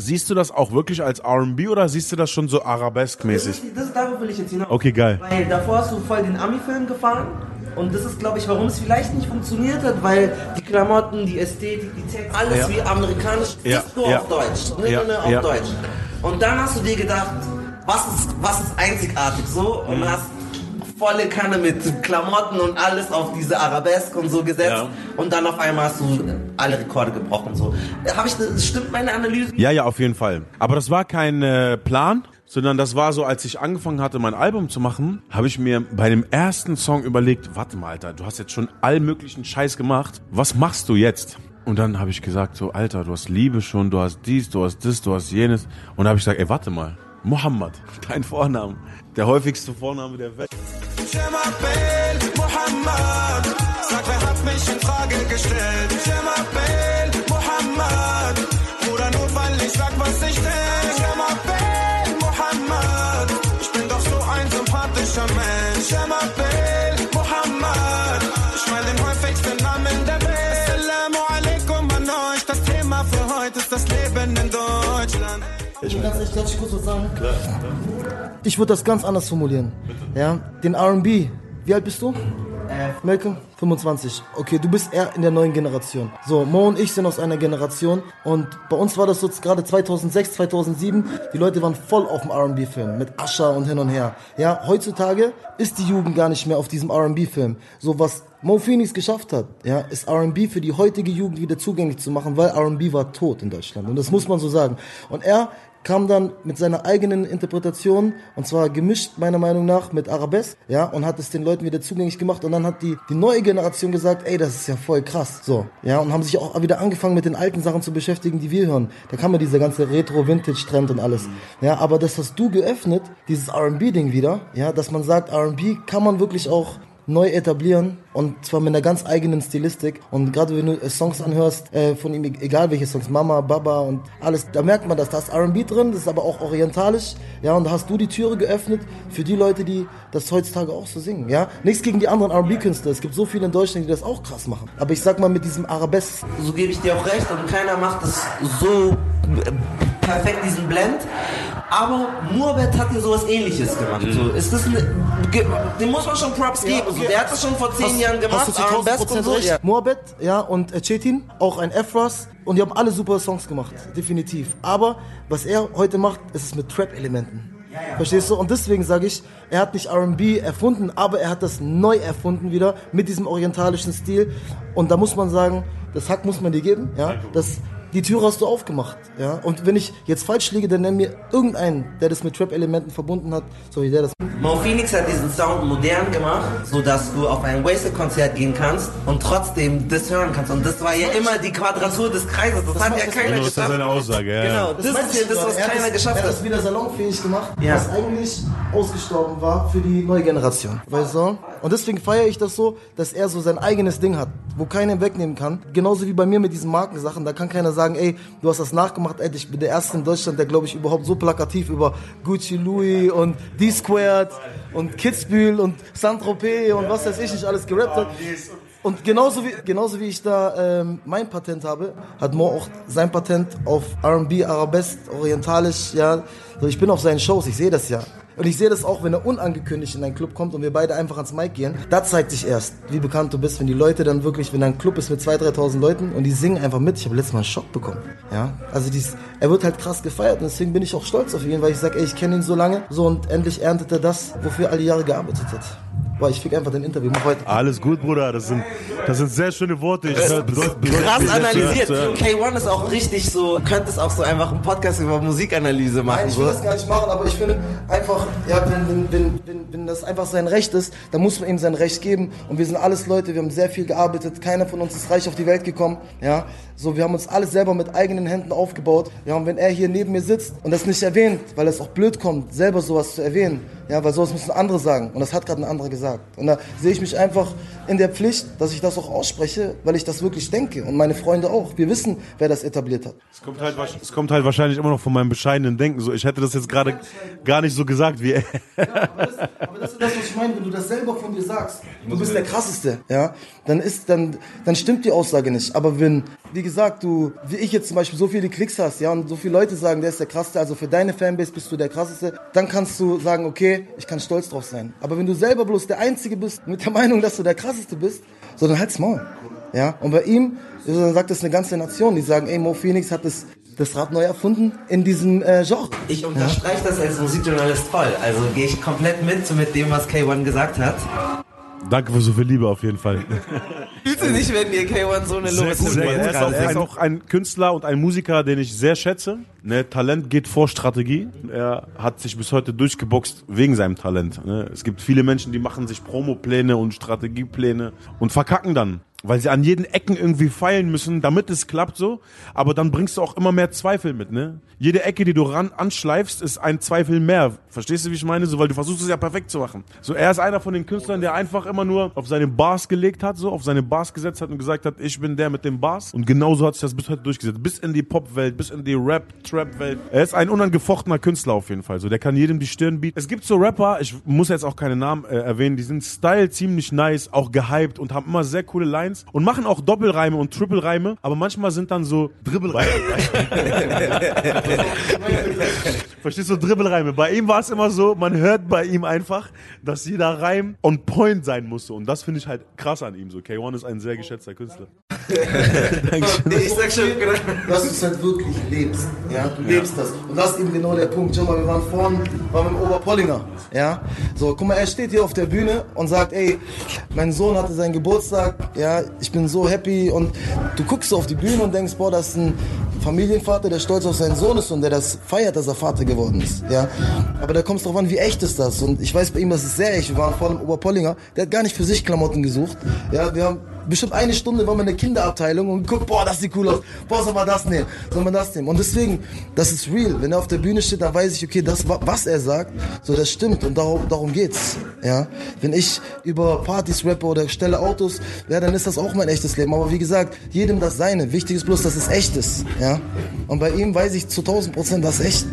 Siehst du das auch wirklich als R&B oder siehst du das schon so Das arabesk-mäßig? ist, das ist darauf will ich jetzt hinaus. Okay, geil. Weil davor hast du voll den Ami-Film gefahren. Und das ist, glaube ich, warum es vielleicht nicht funktioniert hat, weil die Klamotten, die Ästhetik, die Texte, alles Ja. wie amerikanisch, Ja, ist nur ja. auf Deutsch. Ne, Ja, ne, ne, auf. Deutsch. Und dann hast du dir gedacht, was ist, was ist einzigartig so? Und Mhm. hast volle Kanne mit Klamotten und alles auf diese Arabesk und so gesetzt. Ja. Und dann auf einmal hast du alle Rekorde gebrochen. So. Hab ich, stimmt meine Analyse? Ja, ja, auf jeden Fall. Aber das war kein äh, Plan, sondern das war so, als ich angefangen hatte, mein Album zu machen, habe ich mir bei dem ersten Song überlegt, warte mal, Alter, du hast jetzt schon all möglichen Scheiß gemacht. Was machst du jetzt? Und dann habe ich gesagt, so, Alter, du hast Liebe schon, du hast dies, du hast das, du hast jenes. Und dann habe ich gesagt, ey, warte mal, Mohammed, dein Vorname, der häufigste Vorname der Welt. Jemabel Mohammed, sag, wer hat mich in Frage gestellt? Jemabel Mohammed, Bruder, nur sag, was ich denk. Jemabel Mohammed, ich bin doch so ein sympathischer Mensch. Ich ehrlich, darf ich kurz was sagen? Ich würde das ganz anders formulieren. Ja, den R&B. Wie alt bist du? Malcolm? 25. Okay, du bist eher in der neuen Generation. So, Mo und ich sind aus einer Generation und bei uns war das so gerade 2006, 2007, die Leute waren voll auf dem R&B-Film mit Asha und hin und her. Ja, heutzutage ist die Jugend gar nicht mehr auf diesem R&B-Film. So was Mo Phoenix geschafft hat, ja, ist R&B für die heutige Jugend wieder zugänglich zu machen, weil R&B war tot in Deutschland und das muss man so sagen. Und er kam dann mit seiner eigenen Interpretation und zwar gemischt meiner Meinung nach mit Arabesque, ja, und hat es den Leuten wieder zugänglich gemacht und dann hat die die neue Generation gesagt, ey, das ist ja voll krass, so, ja, und haben sich auch wieder angefangen mit den alten Sachen zu beschäftigen, die wir hören. Da kam ja dieser ganze Retro-Vintage-Trend und alles, ja, aber das hast du geöffnet, dieses R&B-Ding wieder, ja, dass man sagt, R&B kann man wirklich auch neu etablieren und zwar mit einer ganz eigenen Stilistik. Und gerade wenn du äh, Songs anhörst äh, von ihm, egal welche Songs, Mama, Baba und alles, da merkt man das, da ist R&B drin, das ist aber auch orientalisch, ja und da hast du die Türe geöffnet für die Leute, die das heutzutage auch so singen, ja. Nichts gegen die anderen R&B-Künstler, es gibt so viele in Deutschland, die das auch krass machen, aber ich sag mal mit diesem Arabesque, So gebe ich dir auch recht und keiner macht das so äh, perfekt, diesen Blend. Aber Murbet hat dir sowas ähnliches gemacht. So, ist das eine, ge- dem muss man schon Props geben. So, der hat das schon vor zehn Jahren gemacht. Hast du 1000% und so. Ja. Moabed, ja, und äh, Chetin, auch ein Efras. Und die haben alle super Songs gemacht, definitiv. Aber was er heute macht, ist es mit Trap-Elementen. Verstehst du? Und deswegen sage ich, er hat nicht R&B erfunden, aber er hat das neu erfunden wieder mit diesem orientalischen Stil. Und da muss man sagen, das Hack muss man dir geben, ja. Das, die Tür hast du aufgemacht, ja. Und wenn ich jetzt falsch liege, dann nenn mir irgendeinen, der das mit Trap-Elementen verbunden hat, so wie der das. Mo Phoenix hat diesen Sound modern gemacht, sodass du auf ein Wasted-Konzert gehen kannst und trotzdem das hören kannst. Und das war ja immer die Quadratur des Kreises. Das, hat war- ja das- keiner Genau, das ist geschafft. seine Aussage, ja. Genau, das, meinte ist ja das, was Er hat keiner das- geschafft Er hat hat. das wieder salonfähig gemacht, Ja. was eigentlich ausgestorben war für die neue Generation. Weißt du? Und deswegen feiere ich das so, dass er so sein eigenes Ding hat, wo keiner wegnehmen kann. Genauso wie bei mir mit diesen Markensachen. Da kann keiner sagen, ey, du hast das nachgemacht. Ey, ich bin der Erste in Deutschland, der, glaube ich, überhaupt so plakativ über Gucci Louis und D-Squared und Kitzbühel und Saint-Tropez und was weiß ich nicht alles gerappt hat. Und genauso wie, genauso wie ich da ähm, mein Patent habe, hat Mo auch sein Patent auf R&B, Arabesque, Orientalisch, ja. Ich bin auf seinen Shows, ich sehe das ja. Und ich sehe das auch, wenn er unangekündigt in einen Club kommt und wir beide einfach ans Mic gehen. Da zeigt sich erst, wie bekannt du bist, wenn die Leute dann wirklich, wenn da ein Club ist mit 2.000, 3.000 Leuten und die singen einfach mit. Ich habe letztes Mal einen Schock bekommen. Ja, also dies, er wird halt krass gefeiert und deswegen bin ich auch stolz auf ihn, weil ich sage, ey, ich kenne ihn so lange. So und endlich erntet er das, wofür er alle Jahre gearbeitet hat. Boah, ich fick einfach den Interview. Mach heute. Alles gut, Bruder. Das sind, das sind sehr schöne Worte. Ich hör- bedeut- bedeutet Krass analysiert. zu hören. K1 ist auch richtig so, könnte es auch so einfach einen Podcast über Musikanalyse machen. Nein, ich will so. das gar nicht machen, aber ich finde einfach, ja, wenn, wenn, wenn, wenn, wenn das einfach sein Recht ist, dann muss man ihm sein Recht geben. Und wir sind alles Leute, wir haben sehr viel gearbeitet, keiner von uns ist reich auf die Welt gekommen, ja. So, wir haben uns alles selber mit eigenen Händen aufgebaut. Ja, und wenn er hier neben mir sitzt und das nicht erwähnt, weil es auch blöd kommt, selber sowas zu erwähnen, ja, weil sowas müssen andere sagen. Und das hat gerade ein anderer gesagt. Und da sehe ich mich einfach in der Pflicht, dass ich das auch ausspreche, weil ich das wirklich denke. Und meine Freunde auch. Wir wissen, wer das etabliert hat. Es kommt, halt, es kommt halt wahrscheinlich immer noch von meinem bescheidenen Denken. So, ich hätte das jetzt gerade gar nicht so gesagt wie er. Aber das, aber das ist das, was ich meine. Wenn du das selber von dir sagst, du bist der krasseste, ja, dann ist, dann, dann stimmt die Aussage nicht. Aber wenn, wie gesagt, du, wie ich jetzt zum Beispiel so viele Klicks hast, ja, und so viele Leute sagen, der ist der krasseste, also für deine Fanbase bist du der krasseste, dann kannst du sagen, okay, ich kann stolz drauf sein. Aber wenn du selber bloß der Einzige bist, mit der Meinung, dass du der krasseste bist, so dann halt's Maul. Ja, und bei ihm, so, dann sagt das eine ganze Nation, die sagen, ey, Mo Phoenix hat das, das Rad neu erfunden in diesem äh, Genre. Ich unterstreiche das als Musikjournalist voll. Also gehe ich komplett mit mit dem, was K1 gesagt hat. Danke für so viel Liebe auf jeden Fall. Du nicht, wenn dir K1 so eine Sehr gut. Lobeshymne Er ist, auch, er ist auch ein Künstler und ein Musiker, den ich sehr schätze. Ne, Talent geht vor Strategie. Er hat sich bis heute durchgeboxt wegen seinem Talent. Ne. Es gibt viele Menschen, die machen sich Promopläne und Strategiepläne und verkacken dann. Weil sie an jeden Ecken irgendwie feilen müssen, damit es klappt so. Aber dann bringst du auch immer mehr Zweifel mit, ne? Jede Ecke, die du ran anschleifst, ist ein Zweifel mehr. Verstehst du, wie ich meine? So, weil du versuchst es ja perfekt zu machen. So, er ist einer von den Künstlern, der einfach immer nur auf seine Bars gelegt hat, so, auf seine Bars gesetzt hat und gesagt hat, ich bin der mit den Bars. Und genauso hat sich das bis heute durchgesetzt. Bis in die Popwelt, bis in die Rap-Trap-Welt. Er ist ein unangefochtener Künstler auf jeden Fall. So, der kann jedem die Stirn bieten. Es gibt so Rapper, ich muss jetzt auch keine Namen äh, erwähnen, die sind Style ziemlich nice, auch gehypt und haben immer sehr coole Lines und machen auch Doppelreime und Triple-Reime, aber manchmal sind dann so Dribbelreime. Verstehst du, Dribbelreime. Bei ihm war es immer so, man hört bei ihm einfach, dass jeder Reim on point sein musste. Und das finde ich halt krass an ihm. So, K1 ist ein sehr geschätzter Künstler. Ich sag schon, dass du es halt wirklich lebst. Ja, du lebst das. Und das ist eben genau der Punkt. Schau mal, wir waren vorhin, waren wir im Oberpollinger. Ja, so, guck mal, er steht hier auf der Bühne und sagt, ey, mein Sohn hatte seinen Geburtstag, ja, ich bin so happy und du guckst so auf die Bühne und denkst, boah, das ist ein Familienvater, der stolz auf seinen Sohn ist und der das feiert, dass er Vater geworden ist, ja. Aber da kommt es drauf an, wie echt ist das und ich weiß bei ihm, das ist sehr echt. Wir waren vorhin im Oberpollinger, der hat gar nicht für sich Klamotten gesucht, ja, wir haben bestimmt eine Stunde waren wir in der Kinderabteilung und guckt, boah, das sieht cool aus. Boah, soll man das nehmen? Soll man das nehmen? Und deswegen, das ist real. Wenn er auf der Bühne steht, dann weiß ich, okay, das, wa- was er sagt, so, das stimmt und darum, darum geht's. Ja? Wenn ich über Partys rappe oder stelle Autos, ja, dann ist das auch mein echtes Leben. Aber wie gesagt, jedem das seine. Wichtig ist bloß, dass es echt ist. Ja? Und bei ihm weiß ich zu 1000 Prozent, das ist echt.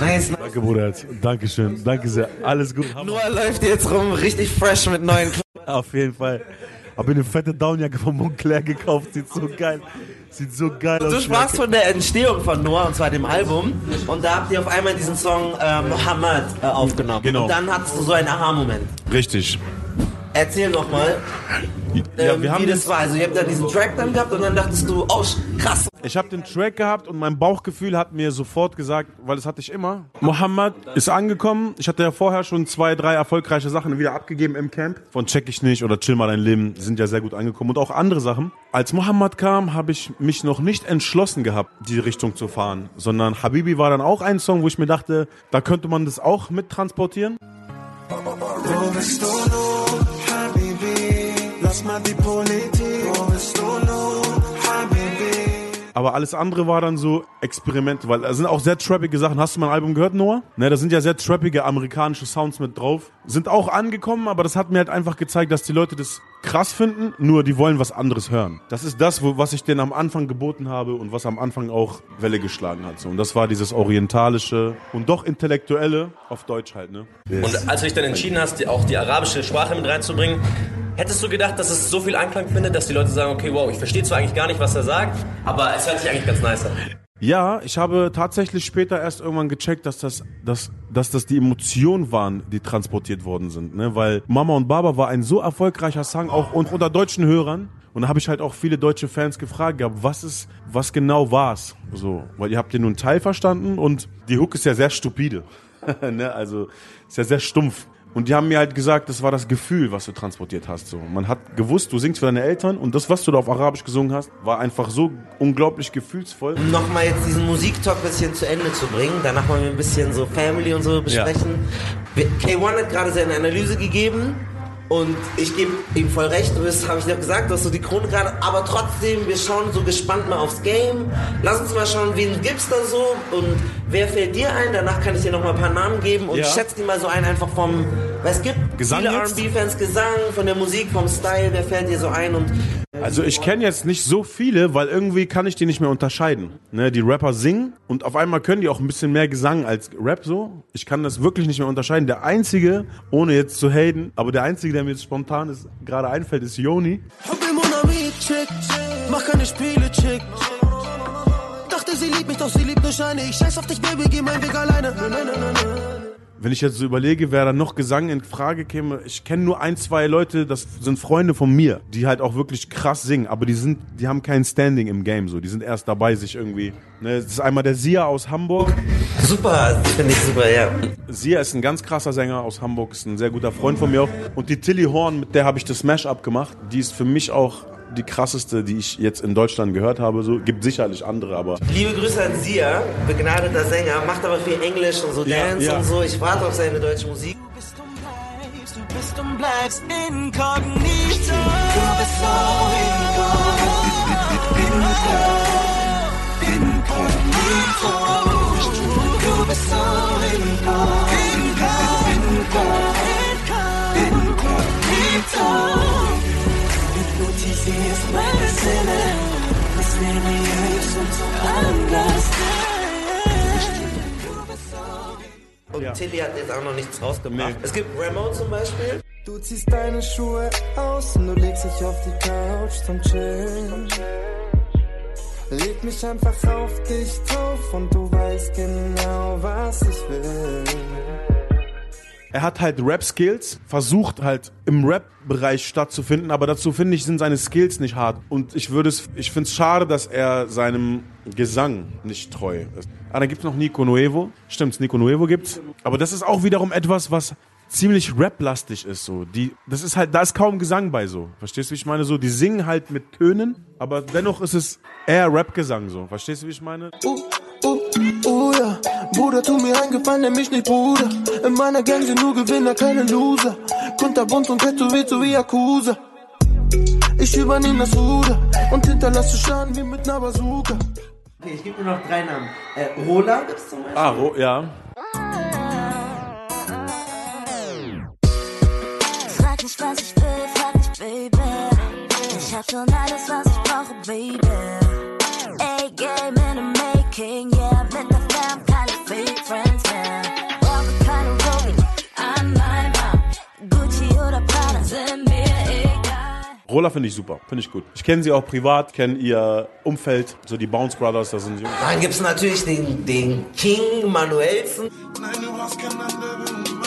Nice. Danke, Bruder. Dankeschön. Danke sehr. Alles gut. Noah läuft jetzt rum, richtig fresh mit neuen Klamotten. Auf jeden Fall. Habe eine fette Downjacke von Montclair gekauft. Sieht so geil. Sieht so geil aus. Du sprachst von der Entstehung von Noah, und zwar dem Album. Und da habt ihr auf einmal diesen Song äh, Mohammed äh, aufgenommen. Genau. Und dann hattest du so einen Aha-Moment. Richtig. Erzähl noch mal, Ja, ähm, wir haben wie das war. Also ihr habt da diesen Track dann gehabt und dann dachtest du, oh krass. Ich habe den Track gehabt und mein Bauchgefühl hat mir sofort gesagt, weil das hatte ich immer. Mohammed ist angekommen. Ich hatte ja vorher schon zwei, drei erfolgreiche Sachen wieder abgegeben im Camp. Von Check ich nicht oder Chill mal dein Leben die sind ja sehr gut angekommen und auch andere Sachen. Als Mohammed kam, habe ich mich noch nicht entschlossen gehabt, die Richtung zu fahren, sondern Habibi war dann auch ein Song, wo ich mir dachte, da könnte man das auch mit transportieren. Wo bist du nun, Habibi? Lass mal die Politik. Wo bist du nun, Habibi? Aber alles andere war dann so Experimente, weil da sind auch sehr trappige Sachen. Hast du mein Album gehört, Noah? Ne, da sind ja sehr trappige amerikanische Sounds mit drauf. Sind auch angekommen, aber das hat mir halt einfach gezeigt, dass die Leute das krass finden, nur die wollen was anderes hören. Das ist das, wo, was ich denen am Anfang geboten habe und was am Anfang auch Welle geschlagen hat. So. Und das war dieses orientalische und doch intellektuelle auf Deutsch halt, ne? Und als du dich dann entschieden hast, die, auch die arabische Sprache mit reinzubringen, hättest du gedacht, dass es so viel Anklang findet, dass die Leute sagen, okay, wow, ich verstehe zwar eigentlich gar nicht, was er sagt, aber es hört sich eigentlich ganz nice an. Ja, ich habe tatsächlich später erst irgendwann gecheckt, dass das, dass, dass das die Emotionen waren, die transportiert worden sind. Ne? Weil Mama und Baba war ein so erfolgreicher Song, auch un- unter deutschen Hörern. Und da habe ich halt auch viele deutsche Fans gefragt, gehabt, was ist, was genau war's? So, weil ihr habt ja nur einen Teil verstanden und die Hook ist ja sehr stupide. ne? Also ist ja sehr stumpf. Und die haben mir halt gesagt, das war das Gefühl, was du transportiert hast. So, man hat gewusst, du singst für deine Eltern und das, was du da auf Arabisch gesungen hast, war einfach so unglaublich gefühlsvoll. Um nochmal jetzt diesen Musiktalk ein bisschen zu Ende zu bringen, danach wollen wir ein bisschen so Family und so besprechen. Wir- K1 hat gerade seine Analyse gegeben und ich gebe ihm voll recht, du bist, habe ich auch gesagt, dass du die Krone gerade, aber trotzdem, wir schauen so gespannt mal aufs Game. Lass uns mal schauen, wen gibt's da so und wer fällt dir ein? Danach kann ich dir noch mal ein paar Namen geben und Ja. schätze die mal so ein, einfach vom, weil es gibt Gesang viele? R&B-Fans, Gesang, von der Musik, vom Style, wer fällt dir so ein und Also ich kenne jetzt nicht so viele, weil irgendwie kann ich die nicht mehr unterscheiden. Ne, die Rapper singen und auf einmal können die auch ein bisschen mehr Gesang als Rap so. Ich kann das wirklich nicht mehr unterscheiden. Der einzige, ohne jetzt zu haten, aber der einzige, der mir jetzt spontan ist, gerade einfällt, ist Yoni. Mach keine Spiele, Chick. Dachte, sie liebt mich, doch sie liebt nur Scheine. Ich scheiß auf dich, Baby, geh meinen Weg alleine. Wenn ich jetzt so überlege, wer da noch Gesang in Frage käme, ich kenne nur ein, zwei Leute, das sind Freunde von mir, die halt auch wirklich krass singen, aber die sind, die haben kein Standing im Game so, die sind erst dabei, sich irgendwie. Ne, das ist einmal der Sia aus Hamburg. super, finde ich super, ja. Sia ist ein ganz krasser Sänger aus Hamburg, ist ein sehr guter Freund von mir auch. Und die Tilly Horn, mit der habe ich das Smash-Up gemacht, die ist für mich auch die krasseste, die ich jetzt in Deutschland gehört habe. So gibt sicherlich andere, aber Liebe Grüße an Sia, begnadeter Sänger, macht aber viel Englisch und so Ja, Dance ja. und so. Ich warte auf seine deutsche Musik. Du bist und bleibst, du bist und bleibst inkognito. Du bist so inkognito. Inkognito. Du bist so inkognito. Inkognito. Hypnotisierst meine Sinne. Das Leben hier ist uns so anders. Du bist so Und Tilly hat jetzt auch noch nichts rausgebracht. Nee. Es gibt Remo zum Beispiel. Du ziehst deine Schuhe aus und du legst dich auf die Couch zum Chillen. Leg mich einfach auf dich drauf und du weißt genau, was ich will. Er hat halt Rap-Skills, versucht halt im Rap-Bereich stattzufinden, aber dazu finde ich, sind seine Skills nicht hart. Und ich würde es, ich finde es schade, dass er seinem Gesang nicht treu ist. Ah, dann gibt's noch Nico Nuevo. Stimmt's, Nico Nuevo gibt's. Aber das ist auch wiederum etwas, was ziemlich rap-lastig ist so. Die, das ist halt, da ist kaum Gesang bei so. Verstehst du, wie ich meine? So, die singen halt mit Tönen, aber dennoch ist es eher Rap-Gesang so. Verstehst du, wie ich meine? Uh, uh, uh, ja. Bruder, tu mir einen Gefallen, nenn mich nicht Bruder. In meiner Gang sind nur Gewinner, keine Loser. Kunterbunt und tätowiert so wie Yakuza. Ich übernehme das Ruder und hinterlasse Schaden wie mit einer Bazooka. Okay, ich gebe nur noch drei Namen. Äh, Rola gibt's zum Beispiel. Ah, Ro ja. Frag nicht, was ich will, frag nicht, Baby. Ich hab schon alles, was ich brauche, Baby. A-Game in the making, Rola finde ich super, finde ich gut. Ich kenne sie auch privat, kenne ihr Umfeld, so die Bounce Brothers, das sind die. Dann gibt's natürlich den, den King Manuelsen. Nein, du brauchst keinen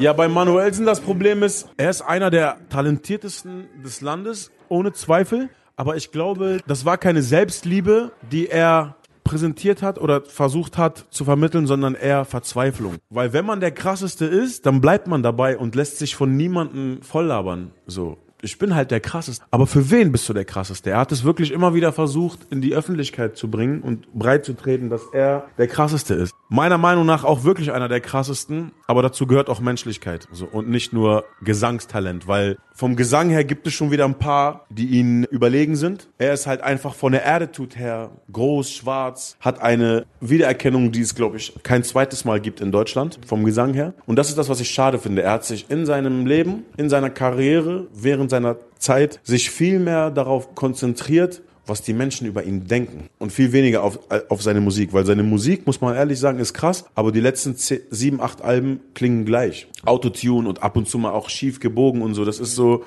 Ja, bei Manuelsen das Problem ist, er ist einer der talentiertesten des Landes, ohne Zweifel. Aber ich glaube, das war keine Selbstliebe, die er präsentiert hat oder versucht hat zu vermitteln, sondern eher Verzweiflung. Weil wenn man der krasseste ist, dann bleibt man dabei und lässt sich von niemandem volllabern. So. Ich bin halt der krasseste. Aber für wen bist du der krasseste? Er hat es wirklich immer wieder versucht, in die Öffentlichkeit zu bringen und breit zu treten, dass er der krasseste ist. Meiner Meinung nach auch wirklich einer der krassesten, aber dazu gehört auch Menschlichkeit. So. Und nicht nur Gesangstalent, weil vom Gesang her gibt es schon wieder ein paar, die ihn überlegen sind. Er ist halt einfach von der Attitude her groß, schwarz, hat eine Wiedererkennung, die es, glaube ich, kein zweites Mal gibt in Deutschland, vom Gesang her. Und das ist das, was ich schade finde. Er hat sich in seinem Leben, in seiner Karriere, während seiner Zeit, sich viel mehr darauf konzentriert, was die Menschen über ihn denken und viel weniger auf, äh, auf seine Musik, weil seine Musik, muss man ehrlich sagen, ist krass, aber die letzten sieben, acht Alben klingen gleich. Autotune und ab und zu mal auch schief gebogen und so, das ist so,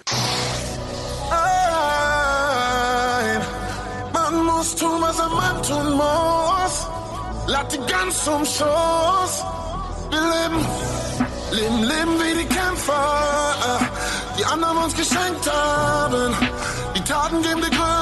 ein. Man muss tun, was ein Mann tun muss. Lad die ganz zum Schuss. Wir leben, leben, leben wie die Kämpfer, die anderen uns geschenkt haben. Die Taten geben die Größe,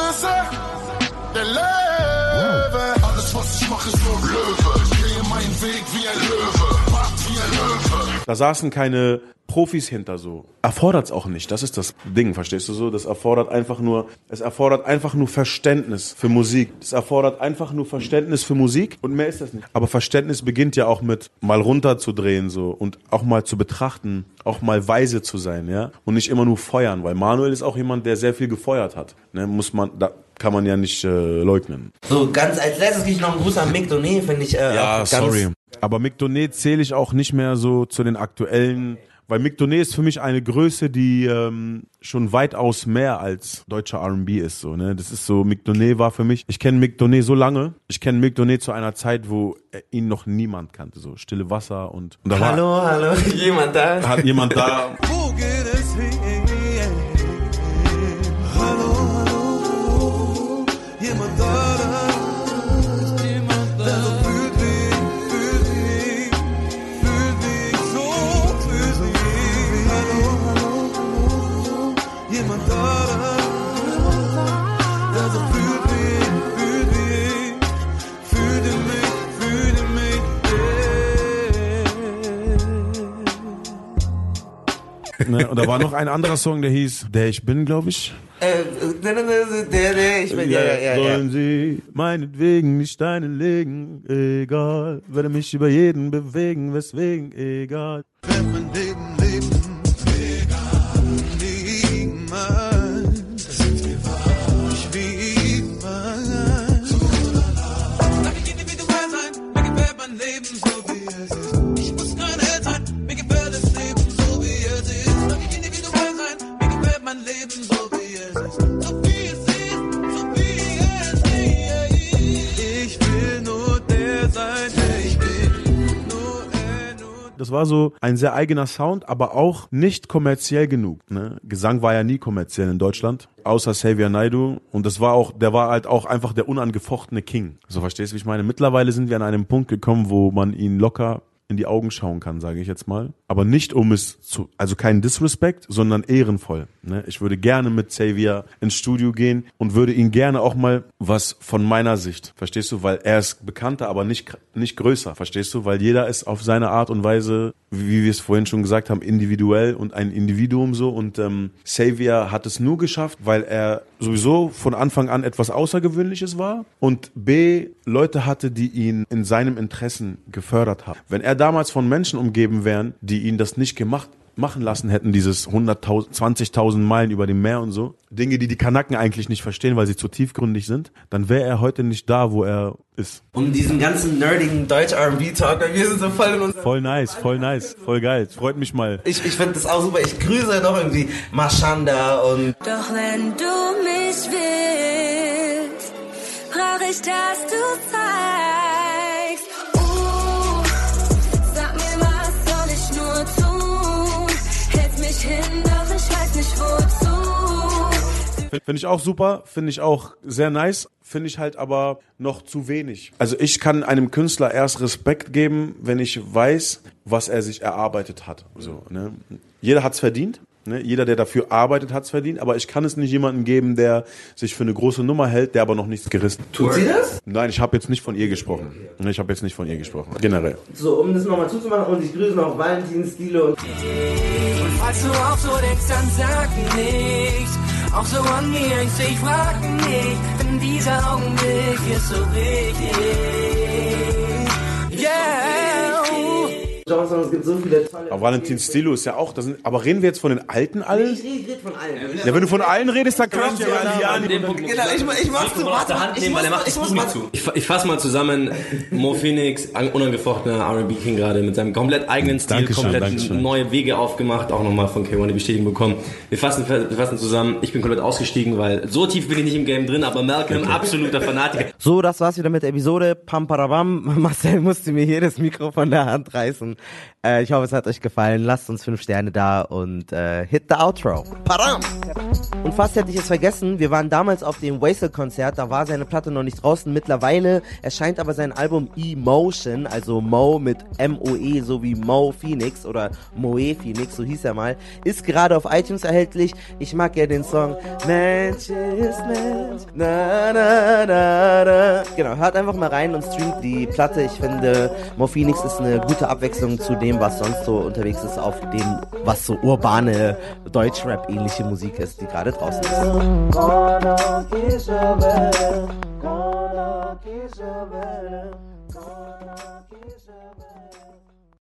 der Löwe. Alles, was ich mache, ist nur Löwe. Ich gehe meinen Weg wie ein Löwe, macht wie ein Löwe. da saßen keine Profis hinter so. Erfordert's auch nicht, das ist das Ding, verstehst du so? Das erfordert einfach nur, es erfordert einfach nur Verständnis für Musik. Es erfordert einfach nur Verständnis für Musik und mehr ist das nicht. Aber Verständnis beginnt ja auch mit mal runterzudrehen so und auch mal zu betrachten, auch mal weise zu sein, ja? Und nicht immer nur feuern, weil Manuel ist auch jemand, der sehr viel gefeuert hat, ne? Muss man, da kann man ja nicht äh, leugnen. So, ganz als letztes gehe ich noch einen Gruß an Mick Donet, finde ich. Äh, Ja, sorry. Aber Mick Donet zähle ich auch nicht mehr so zu den aktuellen, weil Mick Donet ist für mich eine Größe, die ähm, schon weitaus mehr als deutscher R&B ist. So, ne? Das ist so, Mick Donet war für mich, ich kenne Mick Donet so lange, ich kenne Mick Donet zu einer Zeit, wo er- ihn noch niemand kannte. So Stille Wasser und, und da Hallo, hallo, jemand da? war, hat jemand da, Wo geht es hin? Ne? Und da war noch ein anderer Song, der hieß Der ich bin, glaube ich. Äh, der, der, ich bin, ja, ja, ja, ja. Sollen sie meinetwegen nicht Steine legen, egal. Werde mich über jeden bewegen, weswegen, egal. Das war so ein sehr eigener Sound, aber auch nicht kommerziell genug. Ne? Gesang war ja nie kommerziell in Deutschland, außer Xavier Naidoo. Und das war auch, der war halt auch einfach der unangefochtene King. So verstehst du, wie ich meine? Mittlerweile sind wir an einem Punkt gekommen, wo man ihn locker in die Augen schauen kann, sage ich jetzt mal. Aber nicht um es zu, also kein Disrespect, sondern ehrenvoll. Ne? Ich würde gerne mit Xavier ins Studio gehen und würde ihn gerne auch mal was von meiner Sicht, verstehst du? Weil er ist bekannter, aber nicht, nicht größer, verstehst du? Weil jeder ist auf seine Art und Weise, wie wir es vorhin schon gesagt haben, individuell und ein Individuum so. Und ähm, Xavier hat es nur geschafft, weil er sowieso von Anfang an etwas Außergewöhnliches war und B, Leute hatte, die ihn in seinem Interessen gefördert haben. Wenn er damals von Menschen umgeben wären, die ihn das nicht gemacht machen lassen hätten, dieses 100.000, 20.000 Meilen über dem Meer und so, Dinge, die die Kanaken eigentlich nicht verstehen, weil sie zu tiefgründig sind, dann wäre er heute nicht da, wo er ist. Um diesen ganzen nerdigen Deutsch-R&B-Talk, weil wir sind so voll in unserem... Voll nice, voll nice, voll geil. Freut mich mal. Ich, ich finde das auch super. Ich grüße noch irgendwie Mashanda und Doch wenn du mich willst, brauch ich, dass du zeigst. Finde ich auch super, finde ich auch sehr nice, finde ich halt aber noch zu wenig. Also ich kann einem Künstler erst Respekt geben, wenn ich weiß, was er sich erarbeitet hat. So, ne? Jeder hat's verdient. Ne? Jeder, der dafür arbeitet, hat's verdient. Aber ich kann es nicht jemandem geben, der sich für eine große Nummer hält, der aber noch nichts gerissen. tut sie das? Nein, ich habe jetzt nicht von ihr gesprochen. Ne, Ich habe jetzt nicht von ihr gesprochen. Generell. So, um das nochmal zuzumachen und ich grüße noch Valentin, Stilo und Und falls du auch so denkst, dann sag nicht. Auch so an mir, ich ich frag nicht. Denn dieser Augenblick ist so richtig. Johnson, es gibt so viele tolle... Aber Valentin Stilo ist ja auch, das sind, aber reden wir jetzt von den alten allen? Ich rede, ich rede von allen. Ja, wenn du von allen redest, dann kannst du ja an dem Punkt. Genau, ich, ich mach's zu. Warte, ich ich. Ich, ich fasse mal zusammen. Mo Phoenix, unangefochtener R&B King gerade mit seinem komplett eigenen Stil, Dankeschön, komplett Dankeschön. neue Wege aufgemacht, auch nochmal von K1 die Bestätigung bekommen. Wir fassen, wir fassen zusammen. Ich bin komplett ausgestiegen, weil so tief bin ich nicht im Game drin, aber Malcolm, absoluter Fanatiker. So, das war's wieder mit der Episode. Pam, parabam. Marcel musste mir hier das Mikro von der Hand reißen. Äh, ich hoffe, es hat euch gefallen. Lasst uns fünf Sterne da und äh, hit the outro. Param! Und fast hätte ich es vergessen, wir waren damals auf dem Wastel-Konzert, da war seine Platte noch nicht draußen. Mittlerweile erscheint aber sein Album Emotion, also Mo mit M-O-E, so wie Mo Phoenix oder Moe Phoenix, so hieß er mal, ist gerade auf iTunes erhältlich. Ich mag ja den Song Mensch ist Mensch, na na na na. Genau, hört einfach mal rein und streamt die Platte. Ich finde, Mo Phoenix ist eine gute Abwechslung zu dem, was sonst so unterwegs ist, auf dem, was so urbane Deutschrap-ähnliche Musik ist, die gerade draußen ist.